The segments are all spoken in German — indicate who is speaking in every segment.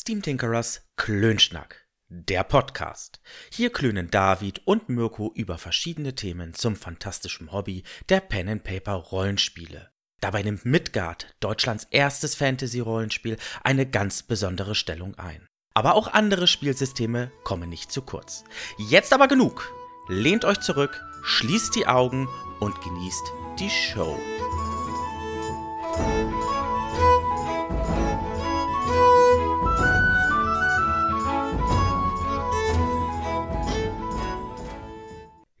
Speaker 1: Steam Tinkerers Klönschnack, der Podcast. Hier klönen David und Mirko über verschiedene Themen zum fantastischen Hobby der Pen and Paper Rollenspiele. Dabei nimmt Midgard, Deutschlands erstes Fantasy-Rollenspiel, eine ganz besondere Stellung ein. Aber auch andere Spielsysteme kommen nicht zu kurz. Jetzt aber genug. Lehnt euch zurück, schließt die Augen und genießt die Show.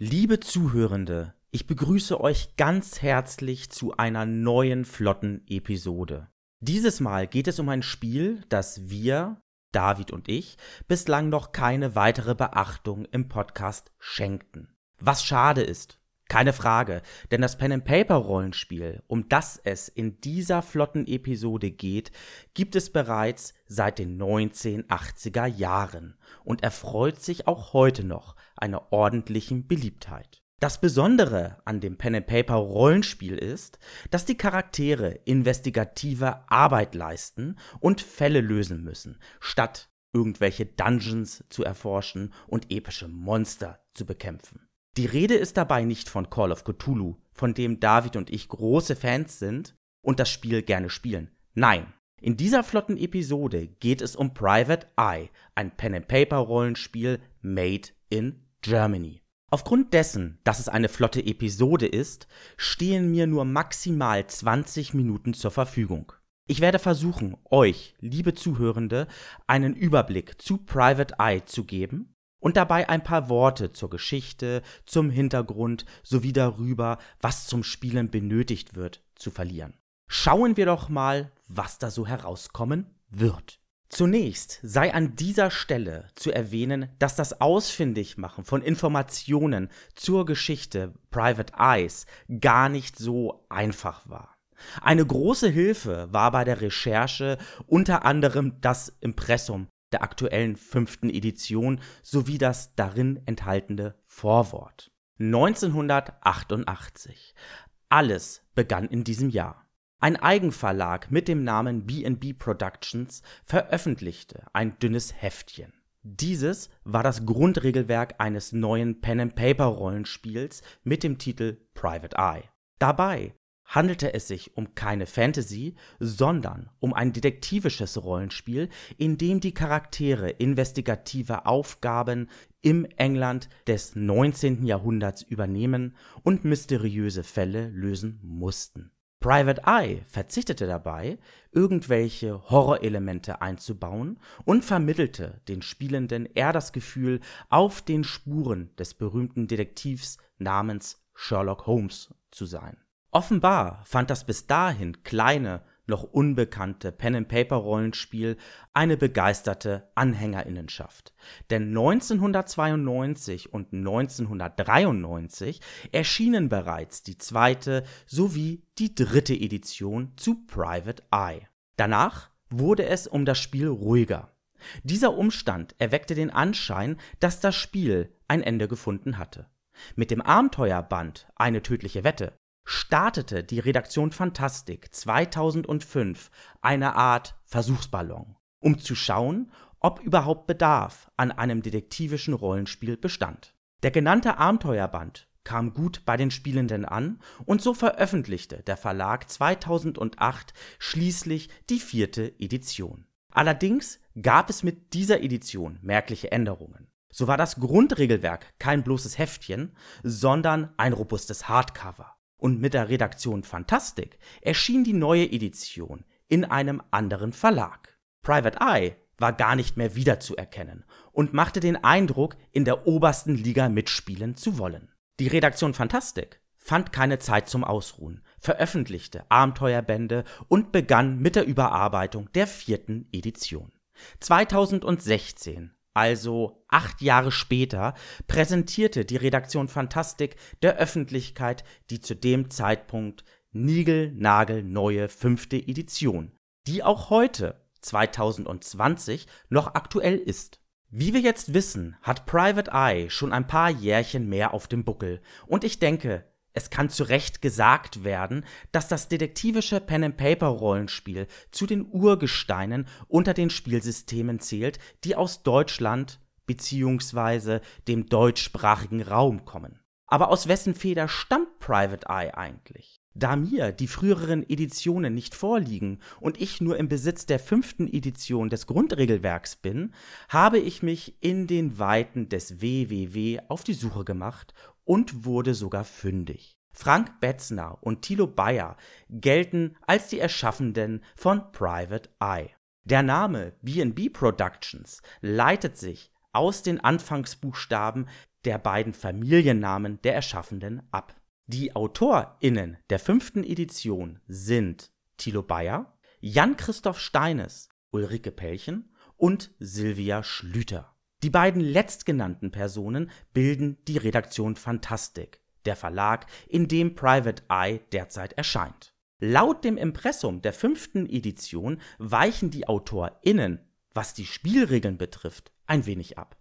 Speaker 1: Liebe Zuhörende, ich begrüße euch ganz herzlich zu einer neuen flotten Episode. Dieses Mal geht es um ein Spiel, das wir, David und ich, bislang noch keine weitere Beachtung im Podcast schenkten. Was schade ist, keine Frage, denn das Pen and Paper Rollenspiel, um das es in dieser flotten Episode geht, gibt es bereits seit den 1980er Jahren und erfreut sich auch heute noch einer ordentlichen Beliebtheit. Das Besondere an dem Pen and Paper Rollenspiel ist, dass die Charaktere investigative Arbeit leisten und Fälle lösen müssen, statt irgendwelche Dungeons zu erforschen und epische Monster zu bekämpfen. Die Rede ist dabei nicht von Call of Cthulhu, von dem David und ich große Fans sind und das Spiel gerne spielen. Nein, in dieser flotten Episode geht es um Private Eye, ein Pen and Paper Rollenspiel made in Germany. Aufgrund dessen, dass es eine flotte Episode ist, stehen mir nur maximal 20 Minuten zur Verfügung. Ich werde versuchen, euch, liebe Zuhörende, einen Überblick zu Private Eye zu geben und dabei ein paar Worte zur Geschichte, zum Hintergrund sowie darüber, was zum Spielen benötigt wird, zu verlieren. Schauen wir doch mal, was da so herauskommen wird. Zunächst sei an dieser Stelle zu erwähnen, dass das Ausfindigmachen von Informationen zur Geschichte Private Eyes gar nicht so einfach war. Eine große Hilfe war bei der Recherche unter anderem das Impressum der aktuellen fünften Edition sowie das darin enthaltene Vorwort. 1988. Alles begann in diesem Jahr. Ein Eigenverlag mit dem Namen B&B Productions veröffentlichte ein dünnes Heftchen. Dieses war das Grundregelwerk eines neuen Pen-and-Paper-Rollenspiels mit dem Titel Private Eye. Dabei handelte es sich um keine Fantasy, sondern um ein detektivisches Rollenspiel, in dem die Charaktere investigative Aufgaben im England des 19. Jahrhunderts übernehmen und mysteriöse Fälle lösen mussten. Private Eye verzichtete dabei, irgendwelche Horrorelemente einzubauen und vermittelte den Spielenden eher das Gefühl, auf den Spuren des berühmten Detektivs namens Sherlock Holmes zu sein. Offenbar fand das bis dahin kleine noch unbekannte Pen-and-Paper-Rollenspiel eine begeisterte Anhängerinnenschaft. Denn 1992 und 1993 erschienen bereits die zweite sowie die dritte Edition zu Private Eye. Danach wurde es um das Spiel ruhiger. Dieser Umstand erweckte den Anschein, dass das Spiel ein Ende gefunden hatte. Mit dem Abenteuerband Eine tödliche Wette startete die Redaktion Fantastik 2005 eine Art Versuchsballon, um zu schauen, ob überhaupt Bedarf an einem detektivischen Rollenspiel bestand. Der genannte Abenteuerband kam gut bei den Spielenden an und so veröffentlichte der Verlag 2008 schließlich die vierte Edition. Allerdings gab es mit dieser Edition merkliche Änderungen. So war das Grundregelwerk kein bloßes Heftchen, sondern ein robustes Hardcover. Und mit der Redaktion Fantastik erschien die neue Edition in einem anderen Verlag. Private Eye war gar nicht mehr wiederzuerkennen und machte den Eindruck, in der obersten Liga mitspielen zu wollen. Die Redaktion Fantastik fand keine Zeit zum Ausruhen, veröffentlichte Abenteuerbände und begann mit der Überarbeitung der vierten Edition. 2016 also acht Jahre später, präsentierte die Redaktion Fantastik der Öffentlichkeit die zu dem Zeitpunkt niegelnagelneue fünfte Edition, die auch heute, 2020, noch aktuell ist. Wie wir jetzt wissen, hat Private Eye schon ein paar Jährchen mehr auf dem Buckel und ich denke, Es kann zu Recht gesagt werden, dass das detektivische Pen-and-Paper-Rollenspiel zu den Urgesteinen unter den Spielsystemen zählt, die aus Deutschland bzw. dem deutschsprachigen Raum kommen. Aber aus wessen Feder stammt Private Eye eigentlich? Da mir die früheren Editionen nicht vorliegen und ich nur im Besitz der fünften Edition des Grundregelwerks bin, habe ich mich in den Weiten des WWW auf die Suche gemacht und wurde sogar fündig. Frank Betzner und Thilo Bayer gelten als die Erschaffenden von Private Eye. Der Name B&B Productions leitet sich aus den Anfangsbuchstaben der beiden Familiennamen der Erschaffenden ab. Die AutorInnen der fünften Edition sind Thilo Bayer, Jan-Christoph Steines, Ulrike Pellchen und Silvia Schlüter. Die beiden letztgenannten Personen bilden die Redaktion Fantastik, der Verlag, in dem Private Eye derzeit erscheint. Laut dem Impressum der fünften Edition weichen die AutorInnen, was die Spielregeln betrifft, ein wenig ab.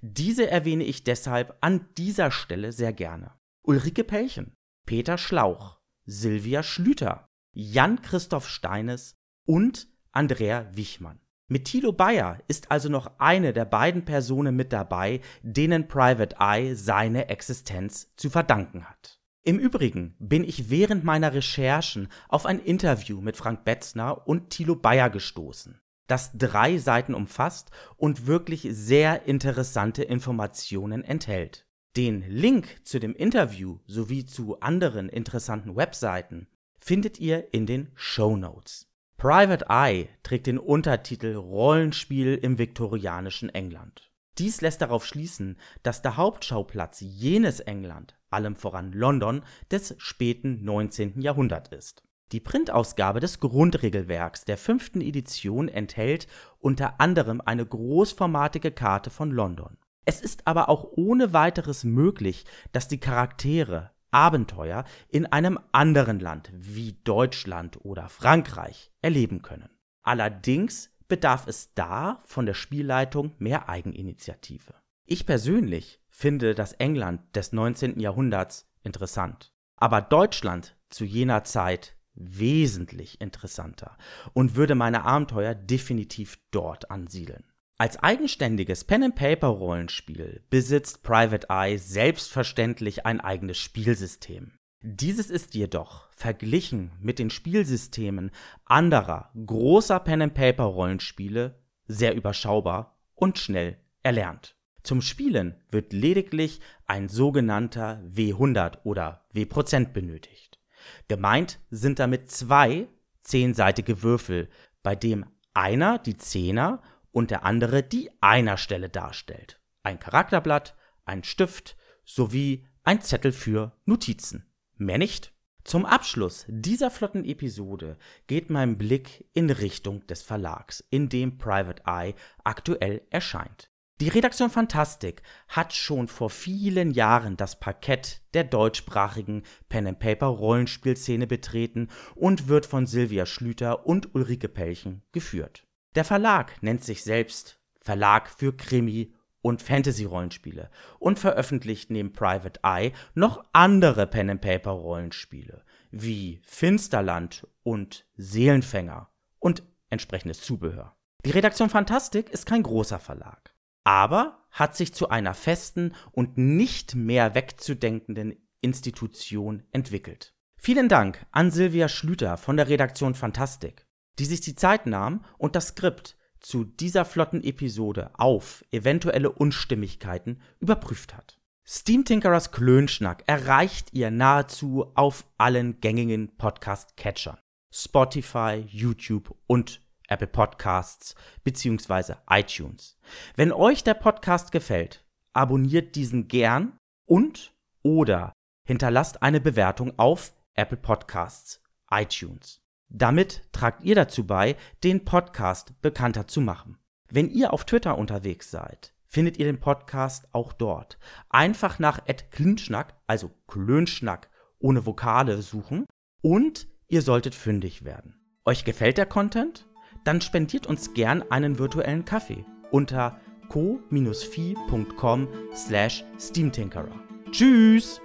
Speaker 1: Diese erwähne ich deshalb an dieser Stelle sehr gerne. Ulrike Pellchen, Peter Schlauch, Silvia Schlüter, Jan-Christoph Steines und Andrea Wichmann. Mit Thilo Bayer ist also noch eine der beiden Personen mit dabei, denen Private Eye seine Existenz zu verdanken hat. Im Übrigen bin ich während meiner Recherchen auf ein Interview mit Frank Betzner und Thilo Bayer gestoßen, das drei Seiten umfasst und wirklich sehr interessante Informationen enthält. Den Link zu dem Interview sowie zu anderen interessanten Webseiten findet ihr in den Show Notes. Private Eye trägt den Untertitel Rollenspiel im viktorianischen England. Dies lässt darauf schließen, dass der Hauptschauplatz jenes England, allem voran London, des späten 19. Jahrhunderts ist. Die Printausgabe des Grundregelwerks der fünften Edition enthält unter anderem eine großformatige Karte von London. Es ist aber auch ohne weiteres möglich, dass die Charaktere Abenteuer in einem anderen Land wie Deutschland oder Frankreich erleben können. Allerdings bedarf es da von der Spielleitung mehr Eigeninitiative. Ich persönlich finde das England des 19. Jahrhunderts interessant, aber Deutschland zu jener Zeit wesentlich interessanter und würde meine Abenteuer definitiv dort ansiedeln. Als eigenständiges Pen-and-Paper-Rollenspiel besitzt Private Eye selbstverständlich ein eigenes Spielsystem. Dieses ist jedoch verglichen mit den Spielsystemen anderer großer Pen-and-Paper-Rollenspiele sehr überschaubar und schnell erlernt. Zum Spielen wird lediglich ein sogenannter W100 oder W% benötigt. Gemeint sind damit zwei zehnseitige Würfel, bei dem einer die Zehner und der andere die Einerstelle darstellt. Ein Charakterblatt, ein Stift sowie ein Zettel für Notizen. Mehr nicht? Zum Abschluss dieser flotten Episode geht mein Blick in Richtung des Verlags, in dem Private Eye aktuell erscheint. Die Redaktion Fantastik hat schon vor vielen Jahren das Parkett der deutschsprachigen Pen-and-Paper-Rollenspielszene betreten und wird von Silvia Schlüter und Ulrike Pelchen geführt. Der Verlag nennt sich selbst Verlag für Krimi und Fantasy-Rollenspiele und veröffentlicht neben Private Eye noch andere Pen-and-Paper-Rollenspiele wie Finsterland und Seelenfänger und entsprechendes Zubehör. Die Redaktion Fantastik ist kein großer Verlag, aber hat sich zu einer festen und nicht mehr wegzudenkenden Institution entwickelt. Vielen Dank an Silvia Schlüter von der Redaktion Fantastik die sich die Zeit nahm und das Skript zu dieser flotten Episode auf eventuelle Unstimmigkeiten überprüft hat. Steam Tinkerers Klönschnack erreicht ihr nahezu auf allen gängigen Podcast-Catchern. Spotify, YouTube und Apple Podcasts bzw. iTunes. Wenn euch der Podcast gefällt, abonniert diesen gern und oder hinterlasst eine Bewertung auf Apple Podcasts, iTunes. Damit tragt ihr dazu bei, den Podcast bekannter zu machen. Wenn ihr auf Twitter unterwegs seid, findet ihr den Podcast auch dort. Einfach nach @klünschnack, also Klönschnack ohne Vokale suchen und ihr solltet fündig werden. Euch gefällt der Content? Dann spendiert uns gern einen virtuellen Kaffee unter co-fi.com slash steamtinkerer. Tschüss!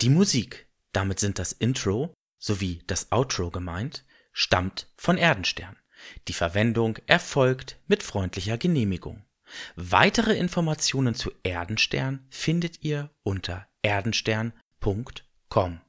Speaker 1: Die Musik, damit sind das Intro sowie das Outro gemeint, stammt von Erdenstern. Die Verwendung erfolgt mit freundlicher Genehmigung. Weitere Informationen zu Erdenstern findet ihr unter erdenstern.com.